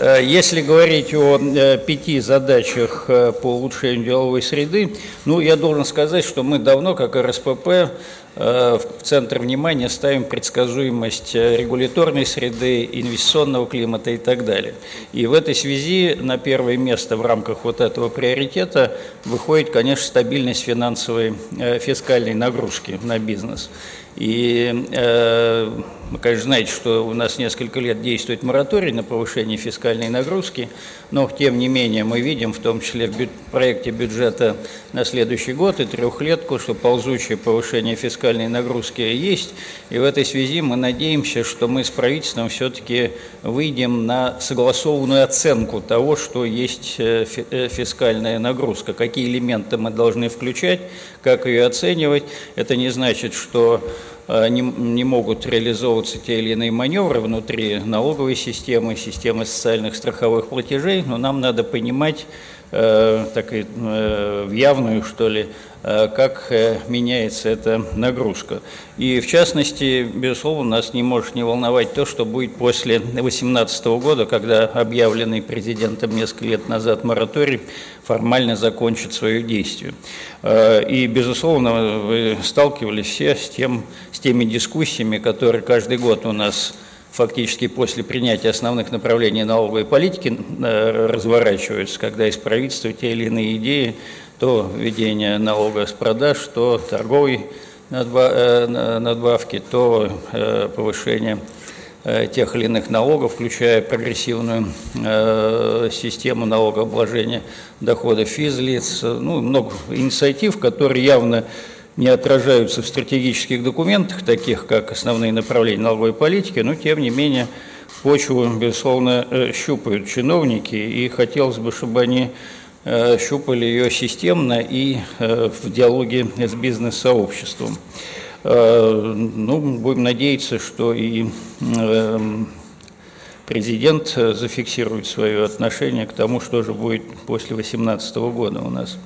Э, если говорить о э, пяти задачах э, по улучшению деловой среды, ну, я должен сказать, что мы давно, как РСПП, в центр внимания ставим предсказуемость регуляторной среды, инвестиционного климата и так далее. И в этой связи на первое место в рамках вот этого приоритета выходит, конечно, стабильность финансовой, фискальной нагрузки на бизнес. И э, вы, конечно, знаете, что у нас несколько лет действует мораторий на повышение фискальной нагрузки, но, тем не менее, мы видим, в том числе в проекте бюджета на следующий год и трехлетку, что ползучее повышение фискальной нагрузки есть. И в этой связи мы надеемся, что мы с правительством все-таки выйдем на согласованную оценку того, что есть э, э, фискальная нагрузка, какие элементы мы должны включать, как ее оценивать. Это не значит, что не, не могут реализовываться те или иные маневры внутри налоговой системы, системы социальных страховых платежей, но нам надо понимать, э, так и э, в явную, что ли, Э, как э, меняется эта нагрузка. И в частности, безусловно, нас не может не волновать то, что будет после 2018 года, когда объявленный президентом несколько лет назад мораторий формально закончит свое действие. И, безусловно, вы сталкивались все с, тем, с теми дискуссиями, которые каждый год у нас фактически после принятия основных направлений налоговой политики разворачиваются, когда из правительства те или иные идеи то введение налога с продаж, то торговой э, надбавки, то э, повышение э, тех или иных налогов, включая прогрессивную систему налогообложения доходов физлиц, ну, много инициатив, которые явно не отражаются в стратегических документах, таких как основные направления налоговой политики, но тем не менее почву, безусловно, щупают чиновники, и хотелось бы, чтобы они Э, щупали ее системно и э, в диалоге с бизнес-сообществом. Э, ну, будем надеяться, что и президент зафиксирует свое отношение к тому, что же будет после 2018 года у нас.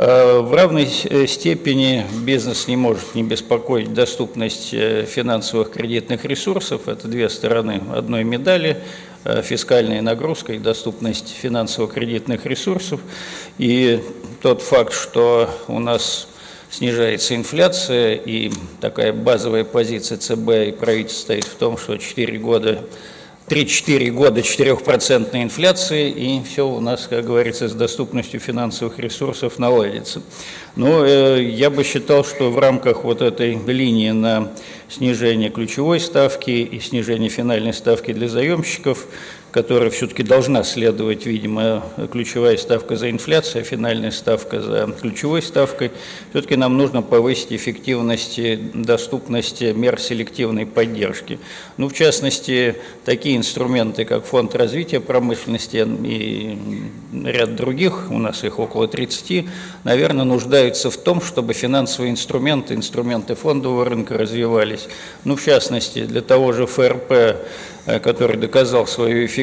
В равной степени бизнес не может не беспокоить доступность финансовых кредитных ресурсов. Это две стороны одной медали. Э, фискальная нагрузка и доступность финансово-кредитных ресурсов. И тот факт, что у нас снижается инфляция, и такая базовая позиция ЦБ и правительства стоит в том, что 4 года 3-4 года 4% инфляции, и все у нас, как говорится, с доступностью финансовых ресурсов наладится. Но э, я бы считал, что в рамках вот этой линии на снижение ключевой ставки и снижение финальной ставки для заемщиков которая все-таки должна следовать, видимо, ключевая ставка за инфляцию, а финальная ставка за ключевой ставкой, все-таки нам нужно повысить эффективность и доступность мер селективной поддержки. Ну, в частности, такие инструменты, как Фонд развития промышленности и ряд других, у нас их около 30, наверное, нуждаются в том, чтобы финансовые инструменты, инструменты фондового рынка развивались. Ну, в частности, для того же ФРП Э, который доказал свою эффективность,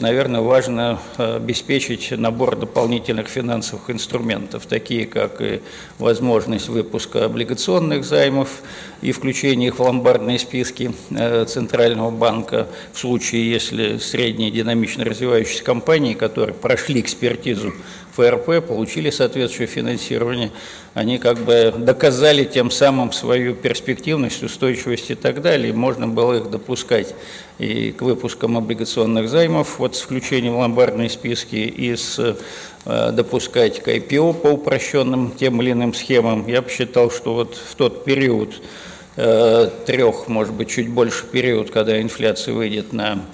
наверное, важно э, обеспечить набор дополнительных финансовых инструментов, такие как и возможность выпуска облигационных займов и включение их в ломбардные списки э, Центрального банка в случае, если средние динамично развивающиеся компании, которые прошли экспертизу ФРП, получили соответствующее финансирование, они как бы доказали тем самым свою перспективность, устойчивость и так далее, можно было их допускать и к выпускам облигационных займов, вот с включением в ломбардные списки, и с, э, допускать к IPO по упрощенным тем или иным схемам. Я считал, что вот в тот период, э, трех, может быть, чуть больше период, когда инфляция выйдет на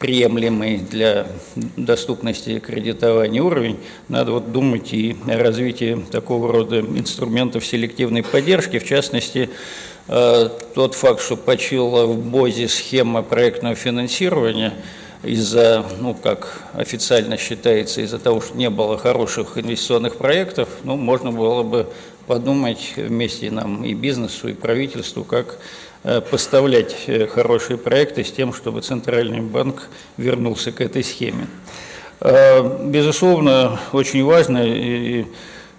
приемлемый для доступности кредитования уровень, надо вот думать и о развитии такого рода инструментов селективной поддержки, в частности, э, тот факт, что почила в БОЗе схема проектного финансирования из-за, ну, как официально считается, из-за того, что не было хороших инвестиционных проектов, ну, можно было бы подумать вместе нам и бизнесу, и правительству, как поставлять э, хорошие проекты с тем, чтобы Центральный банк вернулся к этой схеме. Э, безусловно, очень важно, и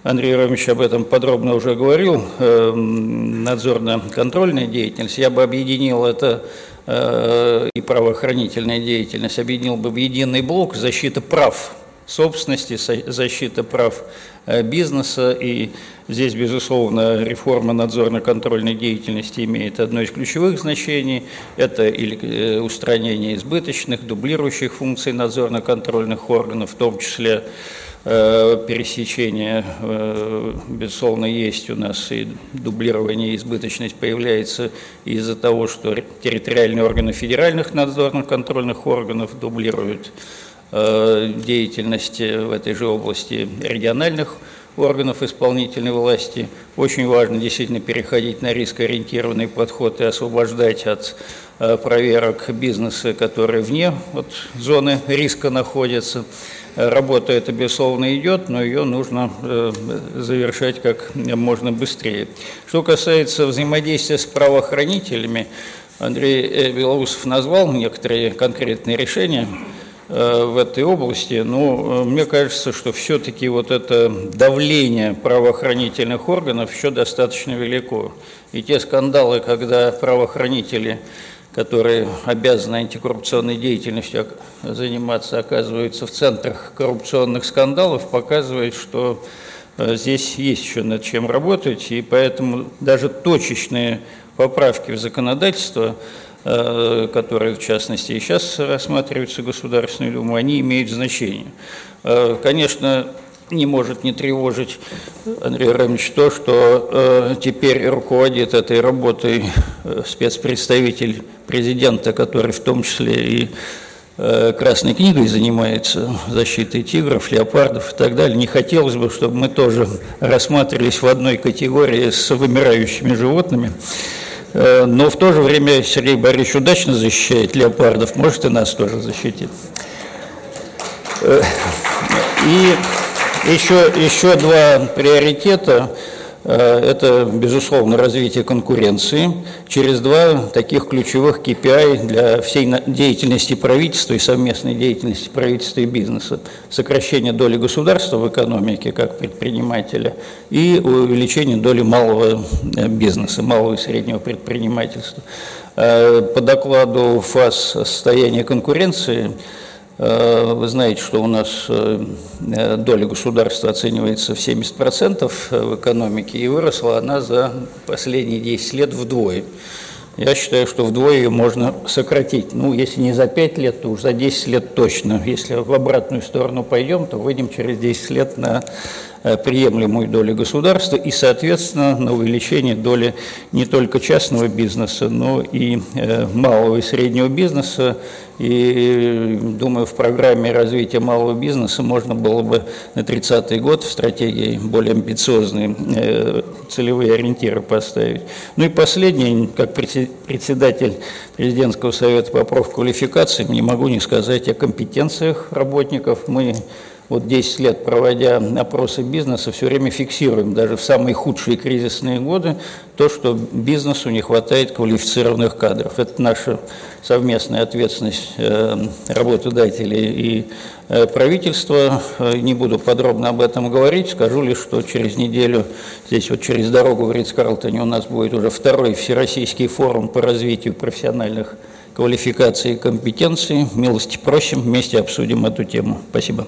Андрей Ромович об этом подробно уже говорил, надзорно-контрольная деятельность. Я бы объединил это и правоохранительная деятельность объединил бы в единый блок защита прав собственности, защита прав э, бизнеса. И здесь, безусловно, реформа надзорно-контрольной деятельности имеет одно из ключевых значений. Это э, устранение избыточных, дублирующих функций надзорно-контрольных органов, в том числе э, пересечение, безусловно, есть у нас, и дублирование, избыточность появляется из-за того, что территориальные органы федеральных надзорно-контрольных органов дублируют деятельности в этой же области региональных органов исполнительной власти. Очень важно действительно переходить на рискоориентированный подход и освобождать от э, проверок бизнеса, которые вне вот, зоны риска находятся. Работа эта, безусловно, идет, но ее нужно э, завершать как можно быстрее. Что касается взаимодействия с правоохранителями, Андрей Белоусов назвал некоторые конкретные решения – Э, в этой области, но э, мне кажется, что все-таки вот это давление правоохранительных органов еще достаточно велико. И те скандалы, когда правоохранители, которые обязаны антикоррупционной деятельностью заниматься, оказываются в центрах коррупционных скандалов, показывает, что э, здесь есть еще над чем работать, и поэтому даже точечные поправки в законодательство – Э, которые, в частности, и сейчас рассматриваются Государственной Думой, они имеют значение. Э, конечно, не может не тревожить Андрей Рамович то, что э, теперь руководит этой работой спецпредставитель президента, который в том числе и Красной книгой занимается, защитой тигров, леопардов и так далее. Не хотелось бы, чтобы мы тоже рассматривались в одной категории с вымирающими животными. Но в то же время Сергей Борисович удачно защищает леопардов, может и нас тоже защитит. Э, и еще, еще два приоритета Э, это, безусловно, развитие конкуренции через два таких ключевых KPI для всей деятельности правительства и совместной деятельности правительства и бизнеса. Сокращение доли государства в экономике как предпринимателя и увеличение доли малого э, бизнеса, малого и среднего предпринимательства. Э, по докладу ФАС о состоянии конкуренции Э, вы знаете, что у нас э, доля государства оценивается в 70% в экономике, и выросла она за последние 10 лет вдвое. Я считаю, что вдвое ее можно сократить. Ну, если не за 5 лет, то уж за 10 лет точно. Если в обратную сторону пойдем, то выйдем через 10 лет на Э, приемлемую долю государства и, соответственно, на увеличение доли не только частного бизнеса, но и э, малого и среднего бизнеса. И, думаю, в программе развития малого бизнеса можно было бы на 30-й год в стратегии более амбициозные э, целевые ориентиры поставить. Ну и последнее, как председатель президентского совета по профквалификации, не могу не сказать о компетенциях работников. Мы вот 10 лет проводя опросы бизнеса, все время фиксируем, даже в самые худшие кризисные годы, то, что бизнесу не хватает квалифицированных кадров. Это наша совместная ответственность э, работодателей и э, правительства. Э, не буду подробно об этом говорить, скажу лишь, что через неделю здесь вот через дорогу в Ридс-Карлтоне у нас будет уже второй всероссийский форум по развитию профессиональных квалификаций и компетенций. Милости просим, вместе обсудим эту тему. Спасибо.